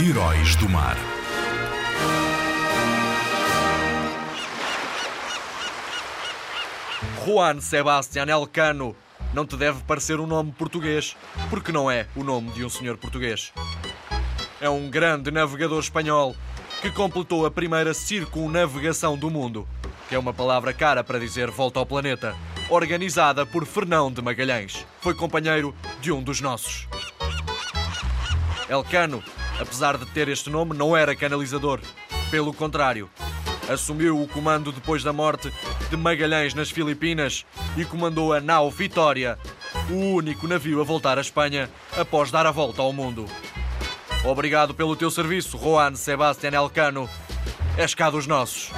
Heróis do Mar. Juan Sebastián Elcano não te deve parecer um nome português, porque não é o nome de um senhor português. É um grande navegador espanhol que completou a primeira circunnavegação do mundo, que é uma palavra cara para dizer volta ao planeta, organizada por Fernão de Magalhães. Foi companheiro de um dos nossos. Elcano, apesar de ter este nome, não era canalizador. Pelo contrário, assumiu o comando depois da morte de Magalhães nas Filipinas e comandou a nau Vitória, o único navio a voltar à Espanha após dar a volta ao mundo. Obrigado pelo teu serviço, Juan Sebastián Elcano. És cá dos nossos.